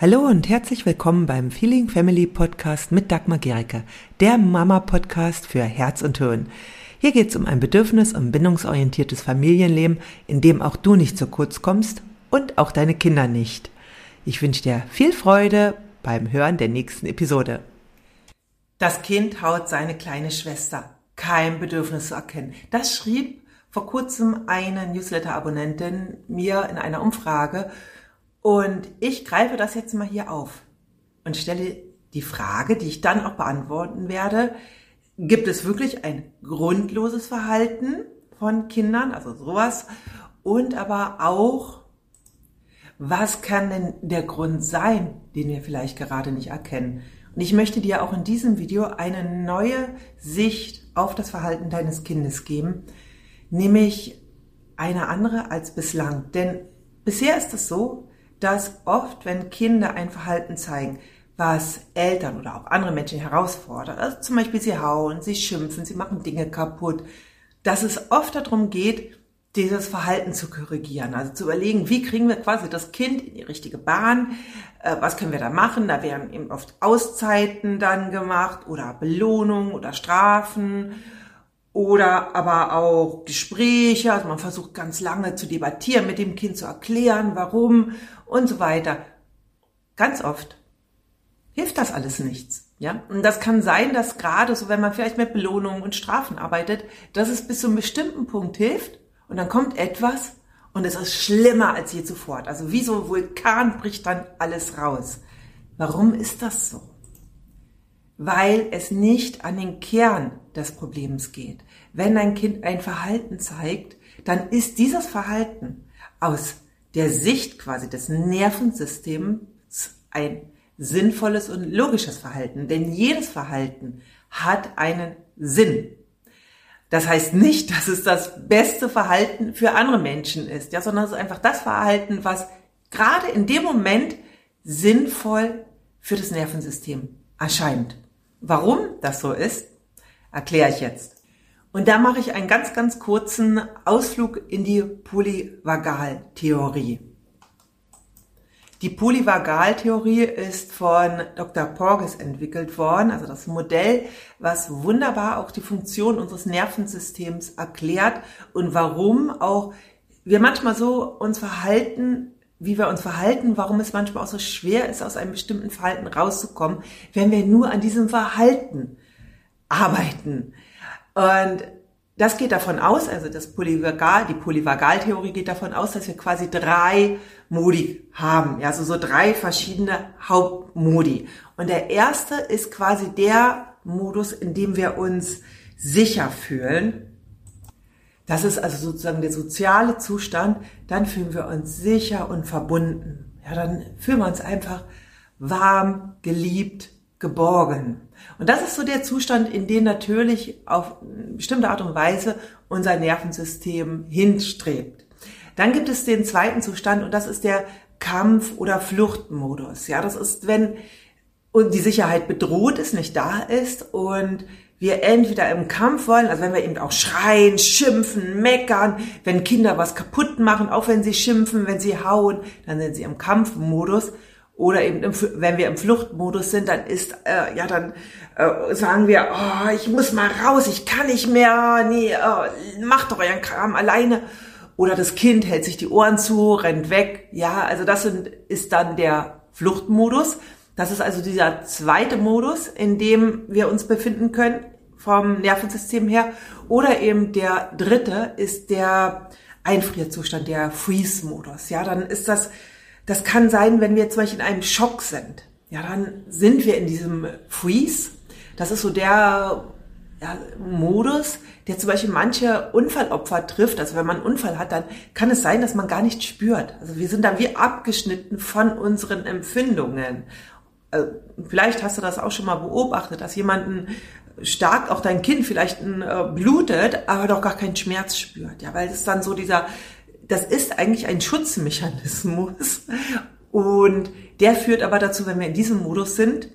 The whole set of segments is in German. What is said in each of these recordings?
Hallo und herzlich willkommen beim Feeling Family Podcast mit Dagmar Gericke, der Mama-Podcast für Herz und Hirn. Hier geht es um ein bedürfnis- und bindungsorientiertes Familienleben, in dem auch du nicht zu kurz kommst und auch deine Kinder nicht. Ich wünsche dir viel Freude beim Hören der nächsten Episode. Das Kind haut seine kleine Schwester. Kein Bedürfnis zu erkennen. Das schrieb vor kurzem eine Newsletter-Abonnentin mir in einer Umfrage und ich greife das jetzt mal hier auf und stelle die Frage, die ich dann auch beantworten werde. Gibt es wirklich ein grundloses Verhalten von Kindern, also sowas? Und aber auch, was kann denn der Grund sein, den wir vielleicht gerade nicht erkennen? Und ich möchte dir auch in diesem Video eine neue Sicht auf das Verhalten deines Kindes geben, nämlich eine andere als bislang. Denn bisher ist es so, dass oft, wenn Kinder ein Verhalten zeigen, was Eltern oder auch andere Menschen herausfordert, also zum Beispiel sie hauen, sie schimpfen, sie machen Dinge kaputt, dass es oft darum geht, dieses Verhalten zu korrigieren, also zu überlegen, wie kriegen wir quasi das Kind in die richtige Bahn, äh, was können wir da machen, da werden eben oft Auszeiten dann gemacht oder Belohnungen oder Strafen oder aber auch Gespräche, also man versucht ganz lange zu debattieren, mit dem Kind zu erklären, warum und so weiter. Ganz oft hilft das alles nichts. Ja, und das kann sein, dass gerade so, wenn man vielleicht mit Belohnungen und Strafen arbeitet, dass es bis zu einem bestimmten Punkt hilft und dann kommt etwas und es ist schlimmer als je zuvor. Also wie so ein Vulkan bricht dann alles raus. Warum ist das so? Weil es nicht an den Kern des Problems geht. Wenn ein Kind ein Verhalten zeigt, dann ist dieses Verhalten aus der Sicht quasi des Nervensystems ein sinnvolles und logisches Verhalten. Denn jedes Verhalten hat einen Sinn. Das heißt nicht, dass es das beste Verhalten für andere Menschen ist, ja, sondern es ist einfach das Verhalten, was gerade in dem Moment sinnvoll für das Nervensystem erscheint. Warum das so ist, erkläre ich jetzt. Und da mache ich einen ganz, ganz kurzen Ausflug in die Polyvagaltheorie. Die Polyvagaltheorie ist von Dr. Porges entwickelt worden, also das Modell, was wunderbar auch die Funktion unseres Nervensystems erklärt und warum auch wir manchmal so uns verhalten, wie wir uns verhalten, warum es manchmal auch so schwer ist, aus einem bestimmten Verhalten rauszukommen, wenn wir nur an diesem Verhalten arbeiten. Und das geht davon aus, also das Polyvagal, die Polyvagaltheorie geht davon aus, dass wir quasi drei Modi haben, ja, also so drei verschiedene Hauptmodi. Und der erste ist quasi der Modus, in dem wir uns sicher fühlen. Das ist also sozusagen der soziale Zustand. Dann fühlen wir uns sicher und verbunden. Ja, dann fühlen wir uns einfach warm, geliebt, geborgen. Und das ist so der Zustand, in den natürlich auf bestimmte Art und Weise unser Nervensystem hinstrebt. Dann gibt es den zweiten Zustand und das ist der Kampf- oder Fluchtmodus. Ja, das ist, wenn und die Sicherheit bedroht ist, nicht da ist und wir entweder im Kampf wollen, also wenn wir eben auch schreien, schimpfen, meckern, wenn Kinder was kaputt machen, auch wenn sie schimpfen, wenn sie hauen, dann sind sie im Kampfmodus oder eben im, wenn wir im Fluchtmodus sind, dann ist äh, ja dann äh, sagen wir, oh, ich muss mal raus, ich kann nicht mehr, nee, äh, macht doch euren Kram alleine. Oder das Kind hält sich die Ohren zu, rennt weg. Ja, also das sind, ist dann der Fluchtmodus. Das ist also dieser zweite Modus, in dem wir uns befinden können vom Nervensystem her. Oder eben der dritte ist der Einfrierzustand, der Freeze-Modus. Ja, dann ist das das kann sein, wenn wir zum Beispiel in einem Schock sind. Ja, dann sind wir in diesem Freeze. Das ist so der ja, Modus, der zum Beispiel manche Unfallopfer trifft. Also wenn man einen Unfall hat, dann kann es sein, dass man gar nicht spürt. Also wir sind dann wie abgeschnitten von unseren Empfindungen. Also vielleicht hast du das auch schon mal beobachtet, dass jemanden stark, auch dein Kind vielleicht äh, blutet, aber doch gar keinen Schmerz spürt. Ja, weil es dann so dieser das ist eigentlich ein Schutzmechanismus und der führt aber dazu, wenn wir in diesem Modus sind,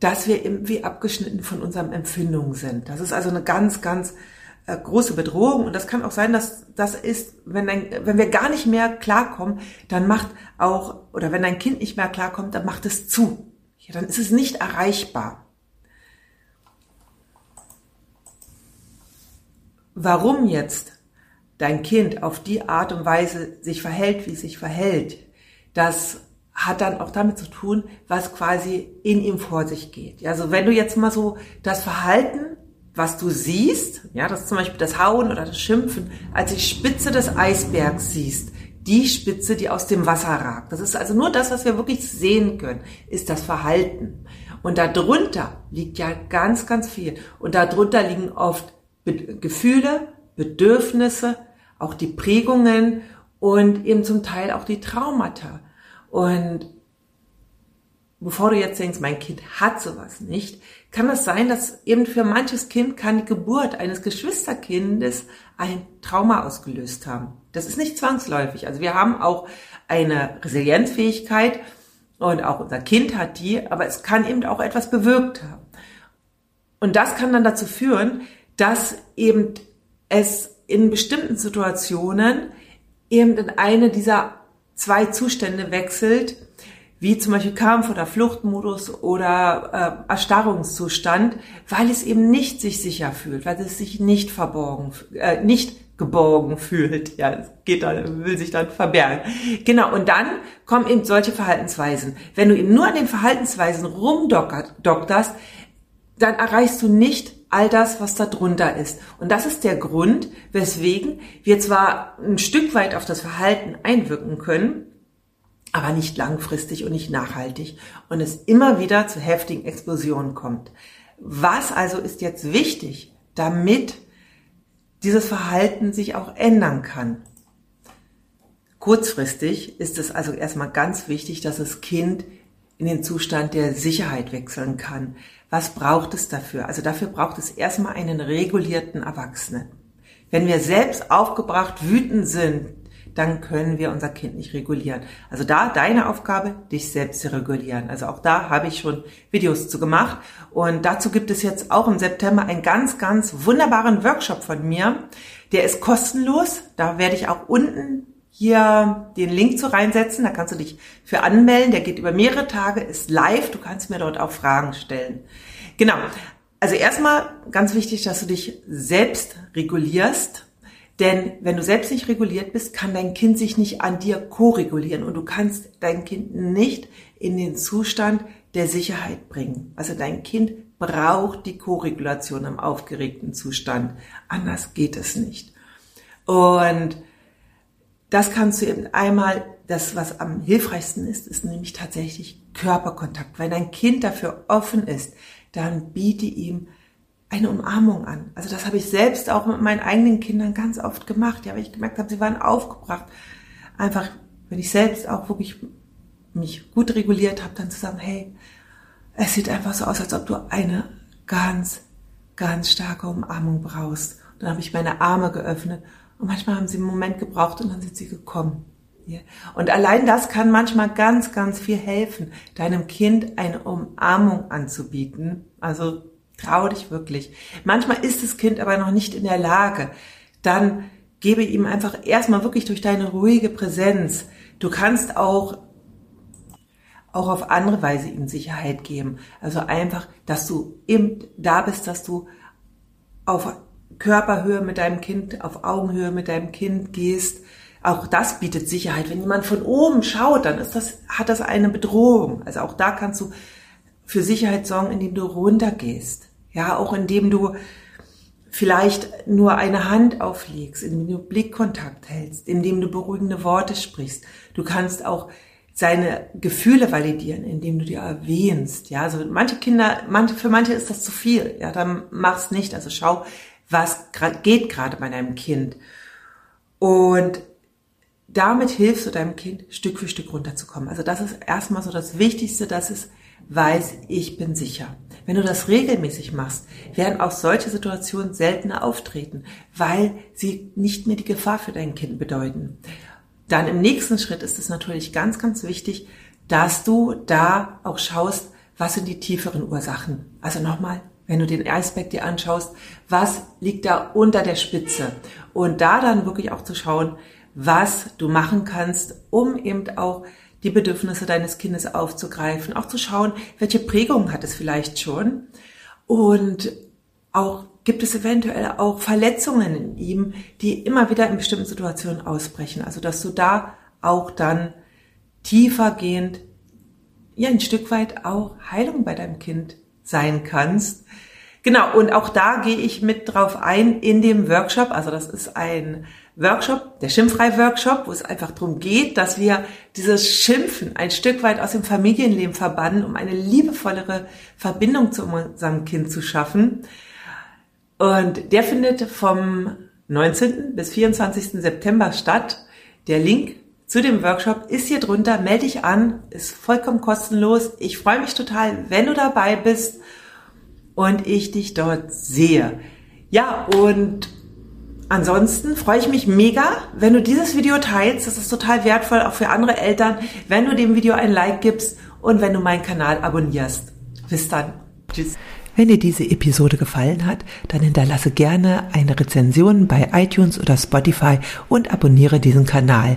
dass wir irgendwie abgeschnitten von unseren Empfindungen sind. Das ist also eine ganz, ganz äh, große Bedrohung und das kann auch sein, dass das ist, wenn dein, wenn wir gar nicht mehr klarkommen, dann macht auch oder wenn dein Kind nicht mehr klarkommt, dann macht es zu. Ja, dann ist es nicht erreichbar. Warum jetzt dein Kind auf die Art und Weise sich verhält, wie es sich verhält, das hat dann auch damit zu tun, was quasi in ihm vor sich geht. Also wenn du jetzt mal so das Verhalten, was du siehst, ja, das zum Beispiel das Hauen oder das Schimpfen, als die Spitze des Eisbergs siehst, die Spitze, die aus dem Wasser ragt. Das ist also nur das, was wir wirklich sehen können, ist das Verhalten. Und darunter liegt ja ganz, ganz viel. Und darunter liegen oft Be Gefühle, Bedürfnisse, auch die Prägungen und eben zum Teil auch die Traumata. Und bevor du jetzt denkst, mein Kind hat sowas nicht, kann es sein, dass eben für manches Kind kann die Geburt eines Geschwisterkindes ein Trauma ausgelöst haben. Das ist nicht zwangsläufig. Also wir haben auch eine Resilienzfähigkeit und auch unser Kind hat die, aber es kann eben auch etwas bewirkt haben. Und das kann dann dazu führen, dass eben es in bestimmten Situationen eben in eine dieser zwei Zustände wechselt, wie zum Beispiel Kampf- oder Fluchtmodus oder äh, Erstarrungszustand, weil es eben nicht sich sicher fühlt, weil es sich nicht verborgen, äh, nicht geborgen fühlt. Ja, es geht dann, will sich dann verbergen. Genau, und dann kommen eben solche Verhaltensweisen. Wenn du eben nur an den Verhaltensweisen rumdokterst, dann erreichst du nicht all das, was da drunter ist. Und das ist der Grund, weswegen wir zwar ein Stück weit auf das Verhalten einwirken können, aber nicht langfristig und nicht nachhaltig und es immer wieder zu heftigen Explosionen kommt. Was also ist jetzt wichtig, damit dieses Verhalten sich auch ändern kann? Kurzfristig ist es also erstmal ganz wichtig, dass das Kind in den Zustand der Sicherheit wechseln kann. Was braucht es dafür? Also dafür braucht es erstmal einen regulierten Erwachsenen. Wenn wir selbst aufgebracht wütend sind, dann können wir unser Kind nicht regulieren. Also da deine Aufgabe, dich selbst zu regulieren. Also auch da habe ich schon Videos zu gemacht und dazu gibt es jetzt auch im September einen ganz, ganz wunderbaren Workshop von mir. Der ist kostenlos. Da werde ich auch unten hier den Link zu reinsetzen. Da kannst du dich für anmelden. Der geht über mehrere Tage, ist live. Du kannst mir dort auch Fragen stellen. Genau. Also erstmal ganz wichtig, dass du dich selbst regulierst. Denn wenn du selbst nicht reguliert bist, kann dein Kind sich nicht an dir ko-regulieren und du kannst dein Kind nicht in den Zustand der Sicherheit bringen. Also dein Kind braucht die Ko-Regulation im aufgeregten Zustand. Anders geht es nicht. Und das kannst du eben einmal, das was am hilfreichsten ist, ist nämlich tatsächlich Körperkontakt. Wenn dein Kind dafür offen ist, dann biete ihm eine Umarmung an. Also das habe ich selbst auch mit meinen eigenen Kindern ganz oft gemacht, ja, weil ich gemerkt habe, sie waren aufgebracht. Einfach, wenn ich selbst auch wirklich mich gut reguliert habe, dann zu sagen, hey, es sieht einfach so aus, als ob du eine ganz, ganz starke Umarmung brauchst. Und dann habe ich meine Arme geöffnet und manchmal haben sie einen Moment gebraucht und dann sind sie gekommen. Und allein das kann manchmal ganz, ganz viel helfen, deinem Kind eine Umarmung anzubieten. Also trau dich wirklich. Manchmal ist das Kind aber noch nicht in der Lage. Dann gebe ihm einfach erstmal wirklich durch deine ruhige Präsenz. Du kannst auch auch auf andere Weise ihm Sicherheit geben. Also einfach, dass du eben da bist, dass du auf Körperhöhe mit deinem Kind, auf Augenhöhe mit deinem Kind gehst. Auch das bietet Sicherheit. Wenn jemand von oben schaut, dann ist das, hat das eine Bedrohung. Also auch da kannst du für Sicherheit sorgen, indem du runtergehst. Ja, auch indem du vielleicht nur eine Hand auflegst, indem du Blickkontakt hältst, indem du beruhigende Worte sprichst. Du kannst auch seine Gefühle validieren, indem du dir erwähnst. Ja, also manche Kinder, manche, für manche ist das zu viel. Ja, dann mach's nicht. Also schau, was geht gerade bei deinem Kind. Und damit hilfst du deinem Kind Stück für Stück runterzukommen. Also das ist erstmal so das Wichtigste, dass es weiß, ich bin sicher. Wenn du das regelmäßig machst, werden auch solche Situationen seltener auftreten, weil sie nicht mehr die Gefahr für dein Kind bedeuten. Dann im nächsten Schritt ist es natürlich ganz, ganz wichtig, dass du da auch schaust, was sind die tieferen Ursachen. Also nochmal, wenn du den Eisberg dir anschaust, was liegt da unter der Spitze? Und da dann wirklich auch zu schauen, was du machen kannst, um eben auch die Bedürfnisse deines Kindes aufzugreifen, auch zu schauen, welche Prägung hat es vielleicht schon und auch gibt es eventuell auch Verletzungen in ihm, die immer wieder in bestimmten Situationen ausbrechen. Also dass du da auch dann tiefergehend, ja ein Stück weit auch Heilung bei deinem Kind sein kannst. Genau, und auch da gehe ich mit drauf ein in dem Workshop. Also das ist ein Workshop, der Schimpfrei-Workshop, wo es einfach darum geht, dass wir dieses Schimpfen ein Stück weit aus dem Familienleben verbannen, um eine liebevollere Verbindung zu unserem Kind zu schaffen. Und der findet vom 19. bis 24. September statt. Der Link zu dem Workshop ist hier drunter. Melde dich an, ist vollkommen kostenlos. Ich freue mich total, wenn du dabei bist und ich dich dort sehe. Ja, und Ansonsten freue ich mich mega, wenn du dieses Video teilst. Das ist total wertvoll, auch für andere Eltern, wenn du dem Video ein Like gibst und wenn du meinen Kanal abonnierst. Bis dann. Tschüss. Wenn dir diese Episode gefallen hat, dann hinterlasse gerne eine Rezension bei iTunes oder Spotify und abonniere diesen Kanal.